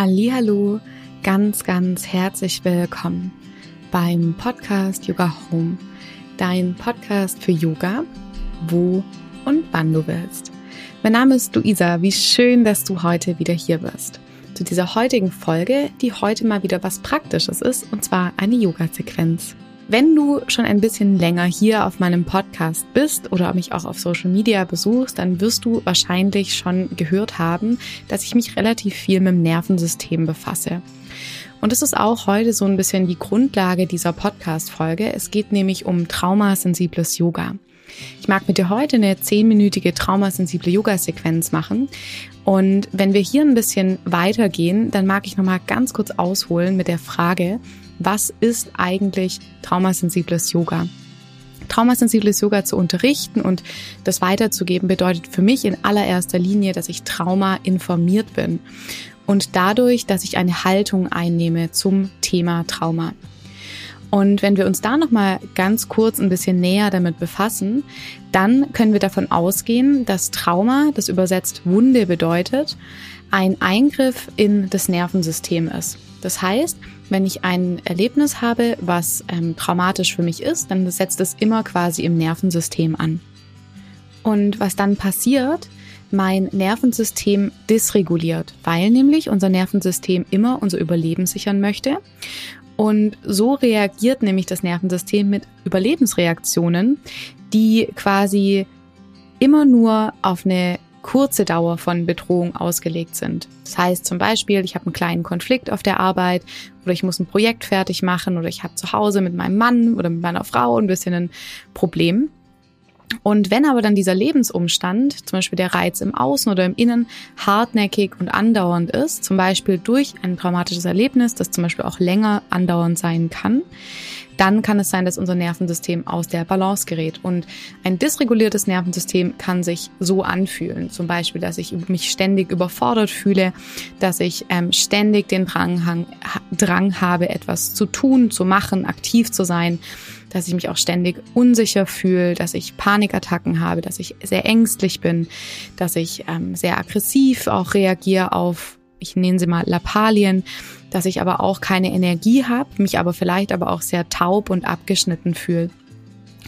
Hallo, ganz ganz herzlich willkommen beim Podcast Yoga Home, dein Podcast für Yoga, wo und wann du willst. Mein Name ist Luisa, wie schön, dass du heute wieder hier bist. Zu dieser heutigen Folge, die heute mal wieder was Praktisches ist, und zwar eine Yoga-Sequenz. Wenn du schon ein bisschen länger hier auf meinem Podcast bist oder mich auch auf Social Media besuchst, dann wirst du wahrscheinlich schon gehört haben, dass ich mich relativ viel mit dem Nervensystem befasse. Und das ist auch heute so ein bisschen die Grundlage dieser Podcast-Folge. Es geht nämlich um traumasensibles Yoga. Ich mag mit dir heute eine zehnminütige traumasensible Yoga-Sequenz machen. Und wenn wir hier ein bisschen weitergehen, dann mag ich nochmal ganz kurz ausholen mit der Frage, was ist eigentlich traumasensibles Yoga? Traumasensibles Yoga zu unterrichten und das weiterzugeben bedeutet für mich in allererster Linie, dass ich Trauma informiert bin und dadurch, dass ich eine Haltung einnehme zum Thema Trauma. Und wenn wir uns da nochmal ganz kurz ein bisschen näher damit befassen, dann können wir davon ausgehen, dass Trauma, das übersetzt Wunde bedeutet, ein Eingriff in das Nervensystem ist. Das heißt, wenn ich ein Erlebnis habe, was ähm, traumatisch für mich ist, dann setzt es immer quasi im Nervensystem an. Und was dann passiert, mein Nervensystem dysreguliert, weil nämlich unser Nervensystem immer unser Überleben sichern möchte. Und so reagiert nämlich das Nervensystem mit Überlebensreaktionen, die quasi immer nur auf eine kurze Dauer von Bedrohung ausgelegt sind. Das heißt zum Beispiel, ich habe einen kleinen Konflikt auf der Arbeit oder ich muss ein Projekt fertig machen oder ich habe zu Hause mit meinem Mann oder mit meiner Frau ein bisschen ein Problem. Und wenn aber dann dieser Lebensumstand, zum Beispiel der Reiz im Außen oder im Innen, hartnäckig und andauernd ist, zum Beispiel durch ein traumatisches Erlebnis, das zum Beispiel auch länger andauernd sein kann, dann kann es sein, dass unser Nervensystem aus der Balance gerät. Und ein dysreguliertes Nervensystem kann sich so anfühlen. Zum Beispiel, dass ich mich ständig überfordert fühle, dass ich ähm, ständig den Drang, Drang habe, etwas zu tun, zu machen, aktiv zu sein dass ich mich auch ständig unsicher fühle, dass ich Panikattacken habe, dass ich sehr ängstlich bin, dass ich ähm, sehr aggressiv auch reagiere auf ich nenne sie mal Lappalien, dass ich aber auch keine Energie habe, mich aber vielleicht aber auch sehr taub und abgeschnitten fühle.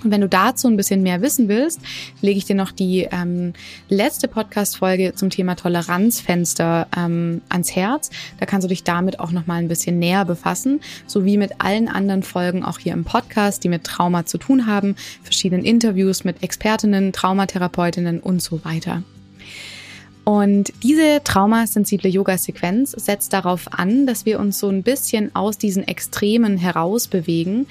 Und wenn du dazu ein bisschen mehr wissen willst, lege ich dir noch die ähm, letzte Podcast-Folge zum Thema Toleranzfenster ähm, ans Herz. Da kannst du dich damit auch noch mal ein bisschen näher befassen, sowie mit allen anderen Folgen auch hier im Podcast, die mit Trauma zu tun haben, verschiedenen Interviews mit Expertinnen, Traumatherapeutinnen und so weiter. Und diese traumasensible Yoga-Sequenz setzt darauf an, dass wir uns so ein bisschen aus diesen Extremen herausbewegen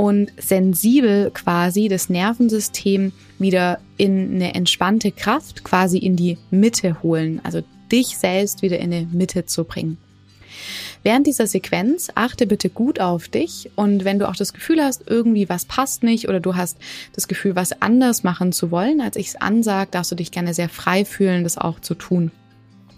und sensibel quasi das Nervensystem wieder in eine entspannte Kraft, quasi in die Mitte holen, also dich selbst wieder in eine Mitte zu bringen. Während dieser Sequenz achte bitte gut auf dich und wenn du auch das Gefühl hast, irgendwie was passt nicht oder du hast das Gefühl, was anders machen zu wollen, als ich es ansage, darfst du dich gerne sehr frei fühlen, das auch zu tun.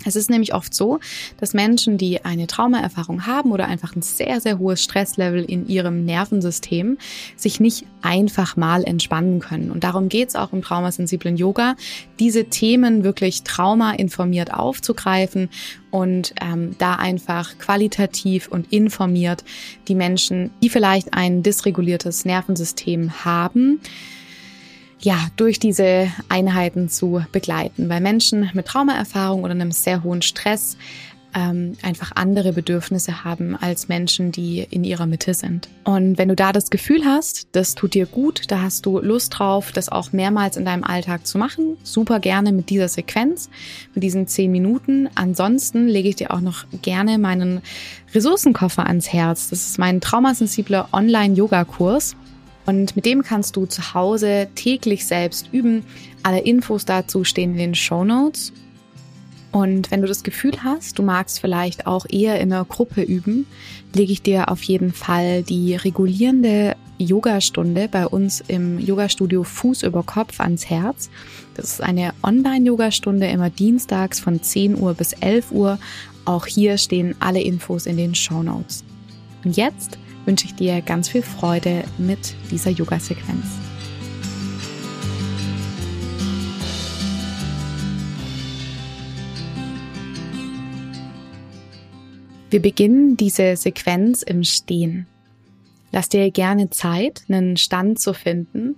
Es ist nämlich oft so, dass Menschen, die eine Traumaerfahrung haben oder einfach ein sehr, sehr hohes Stresslevel in ihrem Nervensystem, sich nicht einfach mal entspannen können. Und darum geht es auch im traumasensiblen Yoga, diese Themen wirklich traumainformiert aufzugreifen und ähm, da einfach qualitativ und informiert die Menschen, die vielleicht ein dysreguliertes Nervensystem haben, ja, durch diese Einheiten zu begleiten, weil Menschen mit Traumaerfahrung oder einem sehr hohen Stress ähm, einfach andere Bedürfnisse haben als Menschen, die in ihrer Mitte sind. Und wenn du da das Gefühl hast, das tut dir gut, da hast du Lust drauf, das auch mehrmals in deinem Alltag zu machen, super gerne mit dieser Sequenz, mit diesen zehn Minuten. Ansonsten lege ich dir auch noch gerne meinen Ressourcenkoffer ans Herz. Das ist mein traumasensibler Online-Yoga-Kurs. Und mit dem kannst du zu Hause täglich selbst üben. Alle Infos dazu stehen in den Show Notes. Und wenn du das Gefühl hast, du magst vielleicht auch eher in einer Gruppe üben, lege ich dir auf jeden Fall die regulierende Yogastunde bei uns im Yogastudio Fuß über Kopf ans Herz. Das ist eine Online-Yogastunde immer dienstags von 10 Uhr bis 11 Uhr. Auch hier stehen alle Infos in den Show Notes. Und jetzt wünsche ich dir ganz viel Freude mit dieser Yoga-Sequenz. Wir beginnen diese Sequenz im Stehen. Lass dir gerne Zeit, einen Stand zu finden,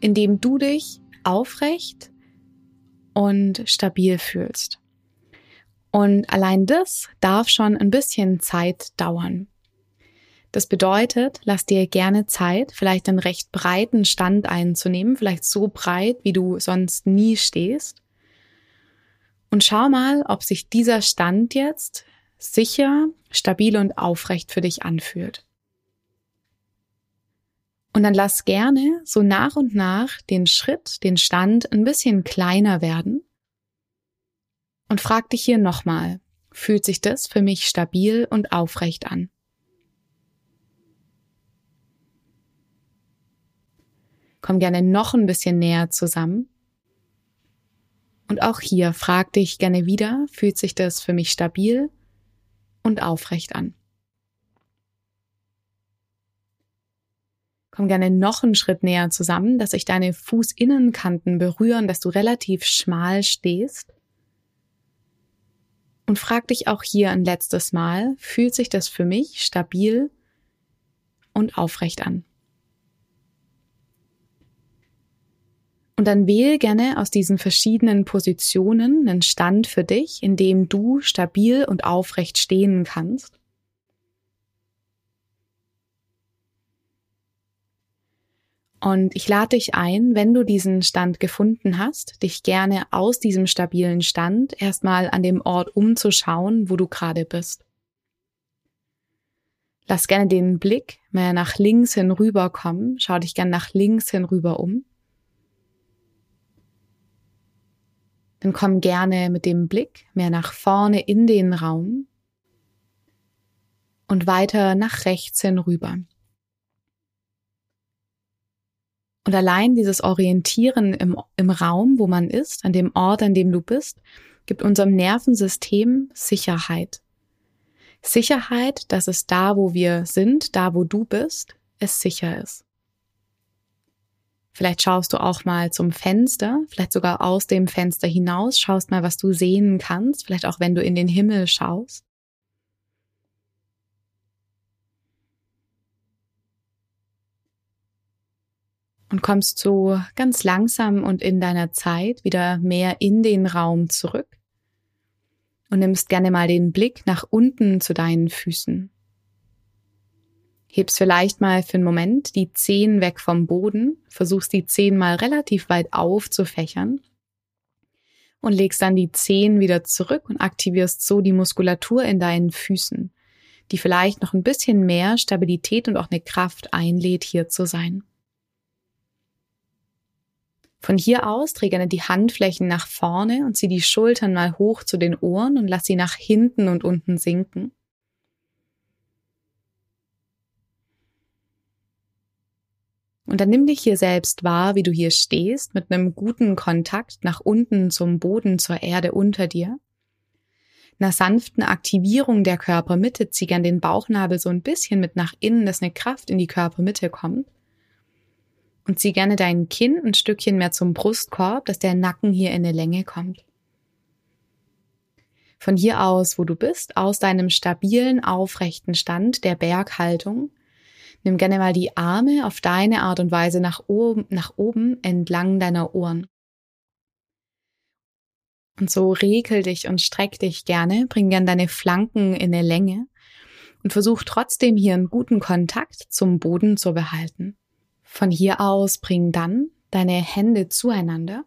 in dem du dich aufrecht und stabil fühlst. Und allein das darf schon ein bisschen Zeit dauern. Das bedeutet, lass dir gerne Zeit, vielleicht einen recht breiten Stand einzunehmen, vielleicht so breit, wie du sonst nie stehst. Und schau mal, ob sich dieser Stand jetzt sicher, stabil und aufrecht für dich anfühlt. Und dann lass gerne so nach und nach den Schritt, den Stand ein bisschen kleiner werden. Und frag dich hier nochmal, fühlt sich das für mich stabil und aufrecht an? Komm gerne noch ein bisschen näher zusammen. Und auch hier frag dich gerne wieder, fühlt sich das für mich stabil und aufrecht an. Komm gerne noch einen Schritt näher zusammen, dass sich deine Fußinnenkanten berühren, dass du relativ schmal stehst. Und frag dich auch hier ein letztes Mal, fühlt sich das für mich stabil und aufrecht an? Und dann wähle gerne aus diesen verschiedenen Positionen einen Stand für dich, in dem du stabil und aufrecht stehen kannst. Und ich lade dich ein, wenn du diesen Stand gefunden hast, dich gerne aus diesem stabilen Stand erstmal an dem Ort umzuschauen, wo du gerade bist. Lass gerne den Blick mehr nach links hin rüber kommen. Schau dich gerne nach links hin rüber um. Dann komm gerne mit dem Blick mehr nach vorne in den Raum und weiter nach rechts hin rüber. Und allein dieses Orientieren im, im Raum, wo man ist, an dem Ort, an dem du bist, gibt unserem Nervensystem Sicherheit. Sicherheit, dass es da, wo wir sind, da, wo du bist, es sicher ist. Vielleicht schaust du auch mal zum Fenster, vielleicht sogar aus dem Fenster hinaus, schaust mal, was du sehen kannst, vielleicht auch wenn du in den Himmel schaust. Und kommst so ganz langsam und in deiner Zeit wieder mehr in den Raum zurück und nimmst gerne mal den Blick nach unten zu deinen Füßen hebst vielleicht mal für einen Moment die Zehen weg vom Boden, versuchst die Zehen mal relativ weit aufzufächern und legst dann die Zehen wieder zurück und aktivierst so die Muskulatur in deinen Füßen, die vielleicht noch ein bisschen mehr Stabilität und auch eine Kraft einlädt, hier zu sein. Von hier aus dreh gerne die Handflächen nach vorne und zieh die Schultern mal hoch zu den Ohren und lass sie nach hinten und unten sinken. Und dann nimm dich hier selbst wahr, wie du hier stehst, mit einem guten Kontakt nach unten zum Boden, zur Erde unter dir. Einer sanften Aktivierung der Körpermitte zieh gern den Bauchnabel so ein bisschen mit nach innen, dass eine Kraft in die Körpermitte kommt. Und zieh gerne dein Kinn ein Stückchen mehr zum Brustkorb, dass der Nacken hier in eine Länge kommt. Von hier aus, wo du bist, aus deinem stabilen, aufrechten Stand der Berghaltung, Nimm gerne mal die Arme auf deine Art und Weise nach oben, nach oben entlang deiner Ohren. Und so rekel dich und streck dich gerne, bring gerne deine Flanken in eine Länge und versuch trotzdem hier einen guten Kontakt zum Boden zu behalten. Von hier aus bring dann deine Hände zueinander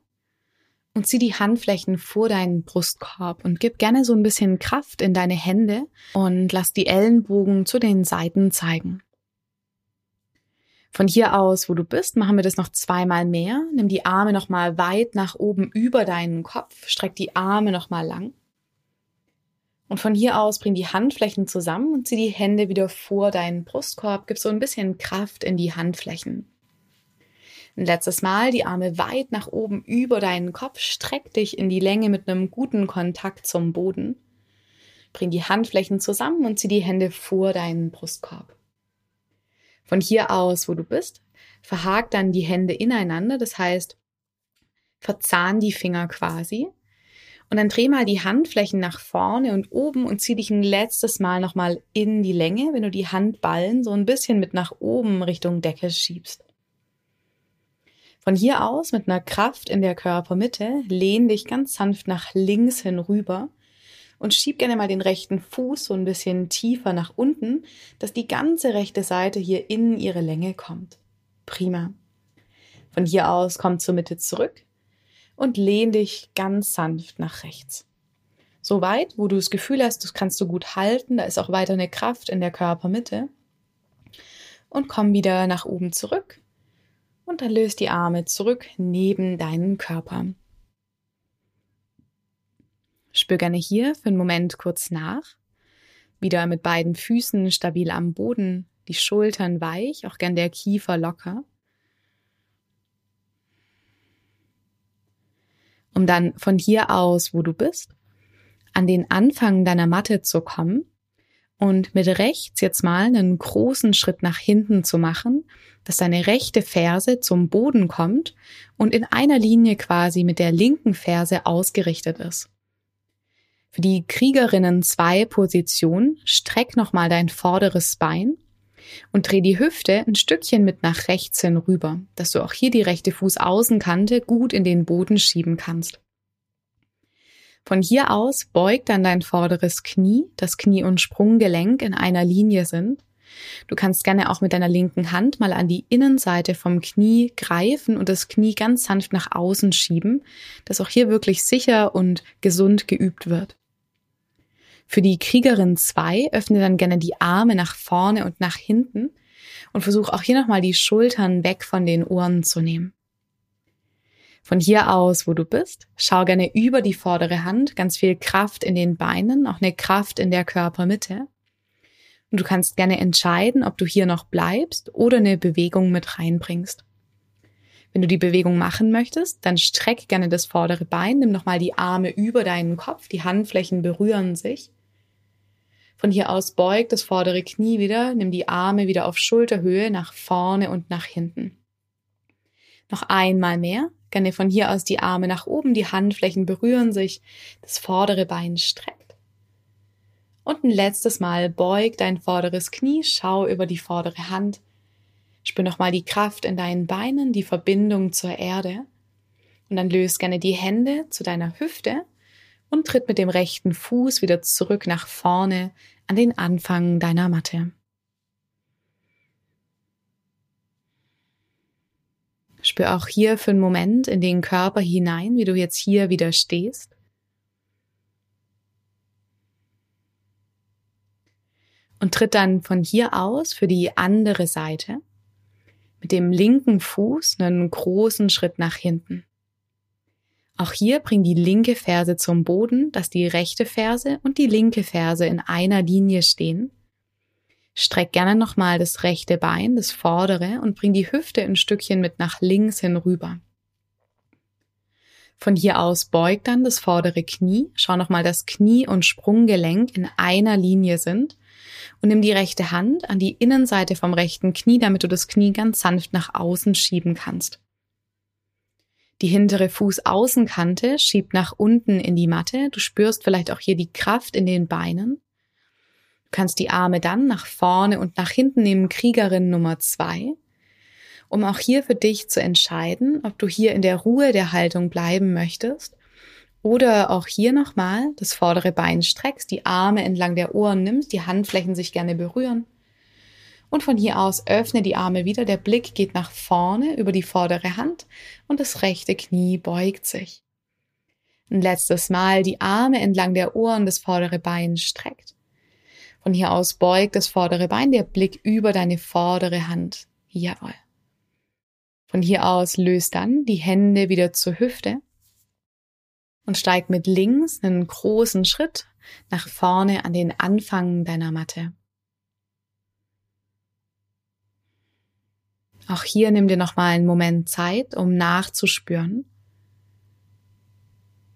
und zieh die Handflächen vor deinen Brustkorb und gib gerne so ein bisschen Kraft in deine Hände und lass die Ellenbogen zu den Seiten zeigen. Von hier aus, wo du bist, machen wir das noch zweimal mehr. Nimm die Arme nochmal weit nach oben über deinen Kopf, streck die Arme nochmal lang. Und von hier aus bring die Handflächen zusammen und zieh die Hände wieder vor deinen Brustkorb. Gib so ein bisschen Kraft in die Handflächen. Ein letztes Mal die Arme weit nach oben über deinen Kopf. Streck dich in die Länge mit einem guten Kontakt zum Boden. Bring die Handflächen zusammen und zieh die Hände vor deinen Brustkorb. Von hier aus, wo du bist, verhakt dann die Hände ineinander, das heißt, verzahn die Finger quasi Und dann dreh mal die Handflächen nach vorne und oben und zieh dich ein letztes Mal nochmal in die Länge, wenn du die Handballen so ein bisschen mit nach oben Richtung Decke schiebst. Von hier aus mit einer Kraft in der Körpermitte lehn dich ganz sanft nach links hin rüber und schieb gerne mal den rechten Fuß so ein bisschen tiefer nach unten, dass die ganze rechte Seite hier in ihre Länge kommt. Prima. Von hier aus komm zur Mitte zurück und lehn dich ganz sanft nach rechts. So weit, wo du das Gefühl hast, das kannst du gut halten, da ist auch weiter eine Kraft in der Körpermitte. Und komm wieder nach oben zurück und dann löst die Arme zurück neben deinen Körper. Spür gerne hier für einen Moment kurz nach. Wieder mit beiden Füßen stabil am Boden, die Schultern weich, auch gern der Kiefer locker. Um dann von hier aus, wo du bist, an den Anfang deiner Matte zu kommen und mit rechts jetzt mal einen großen Schritt nach hinten zu machen, dass deine rechte Ferse zum Boden kommt und in einer Linie quasi mit der linken Ferse ausgerichtet ist. Für die Kriegerinnen zwei Position streck nochmal dein vorderes Bein und dreh die Hüfte ein Stückchen mit nach rechts hin rüber, dass du auch hier die rechte Fußaußenkante gut in den Boden schieben kannst. Von hier aus beug dann dein vorderes Knie, das Knie und Sprunggelenk in einer Linie sind. Du kannst gerne auch mit deiner linken Hand mal an die Innenseite vom Knie greifen und das Knie ganz sanft nach außen schieben, dass auch hier wirklich sicher und gesund geübt wird. Für die Kriegerin 2 öffne dann gerne die Arme nach vorne und nach hinten und versuch auch hier nochmal die Schultern weg von den Ohren zu nehmen. Von hier aus, wo du bist, schau gerne über die vordere Hand, ganz viel Kraft in den Beinen, auch eine Kraft in der Körpermitte. Und du kannst gerne entscheiden, ob du hier noch bleibst oder eine Bewegung mit reinbringst. Wenn du die Bewegung machen möchtest, dann streck gerne das vordere Bein, nimm nochmal die Arme über deinen Kopf, die Handflächen berühren sich. Von hier aus beug das vordere Knie wieder, nimm die Arme wieder auf Schulterhöhe nach vorne und nach hinten. Noch einmal mehr. Gerne von hier aus die Arme nach oben, die Handflächen berühren sich, das vordere Bein streckt. Und ein letztes Mal beug dein vorderes Knie, schau über die vordere Hand. Spür nochmal die Kraft in deinen Beinen, die Verbindung zur Erde. Und dann löst gerne die Hände zu deiner Hüfte und tritt mit dem rechten Fuß wieder zurück nach vorne an den Anfang deiner Matte. Spür auch hier für einen Moment in den Körper hinein, wie du jetzt hier wieder stehst. Und tritt dann von hier aus für die andere Seite mit dem linken Fuß einen großen Schritt nach hinten. Auch hier bring die linke Ferse zum Boden, dass die rechte Ferse und die linke Ferse in einer Linie stehen Streck gerne nochmal das rechte Bein, das vordere, und bring die Hüfte ein Stückchen mit nach links hin rüber. Von hier aus beug dann das vordere Knie. Schau nochmal, dass Knie und Sprunggelenk in einer Linie sind. Und nimm die rechte Hand an die Innenseite vom rechten Knie, damit du das Knie ganz sanft nach außen schieben kannst. Die hintere Fußaußenkante schiebt nach unten in die Matte. Du spürst vielleicht auch hier die Kraft in den Beinen. Du kannst die Arme dann nach vorne und nach hinten nehmen, Kriegerin Nummer zwei, um auch hier für dich zu entscheiden, ob du hier in der Ruhe der Haltung bleiben möchtest oder auch hier nochmal das vordere Bein streckst, die Arme entlang der Ohren nimmst, die Handflächen sich gerne berühren. Und von hier aus öffne die Arme wieder, der Blick geht nach vorne über die vordere Hand und das rechte Knie beugt sich. Ein letztes Mal die Arme entlang der Ohren, das vordere Bein streckt. Von hier aus beugt das vordere Bein, der Blick über deine vordere Hand. Jawohl. Von hier aus löst dann die Hände wieder zur Hüfte und steig mit links einen großen Schritt nach vorne an den Anfang deiner Matte. Auch hier nimm dir nochmal einen Moment Zeit, um nachzuspüren,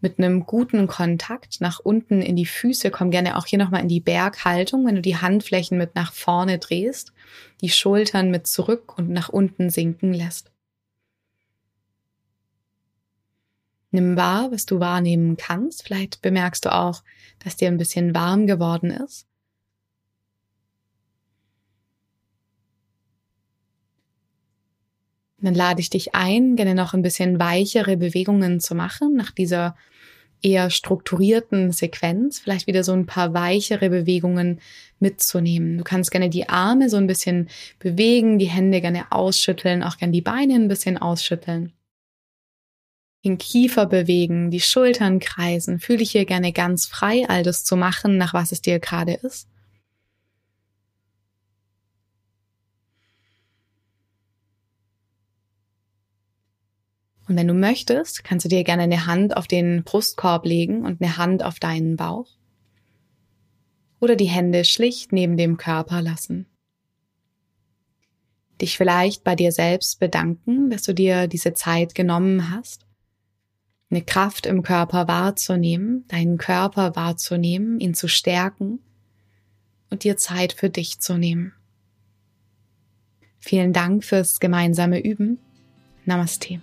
mit einem guten Kontakt nach unten in die Füße. Komm gerne auch hier nochmal in die Berghaltung, wenn du die Handflächen mit nach vorne drehst, die Schultern mit zurück und nach unten sinken lässt. Nimm wahr, was du wahrnehmen kannst. Vielleicht bemerkst du auch, dass dir ein bisschen warm geworden ist. Dann lade ich dich ein, gerne noch ein bisschen weichere Bewegungen zu machen nach dieser eher strukturierten Sequenz, vielleicht wieder so ein paar weichere Bewegungen mitzunehmen. Du kannst gerne die Arme so ein bisschen bewegen, die Hände gerne ausschütteln, auch gerne die Beine ein bisschen ausschütteln. Den Kiefer bewegen, die Schultern kreisen. Fühl dich hier gerne ganz frei, all das zu machen, nach was es dir gerade ist. Und wenn du möchtest, kannst du dir gerne eine Hand auf den Brustkorb legen und eine Hand auf deinen Bauch. Oder die Hände schlicht neben dem Körper lassen. Dich vielleicht bei dir selbst bedanken, dass du dir diese Zeit genommen hast. Eine Kraft im Körper wahrzunehmen, deinen Körper wahrzunehmen, ihn zu stärken und dir Zeit für dich zu nehmen. Vielen Dank fürs gemeinsame Üben. Namaste.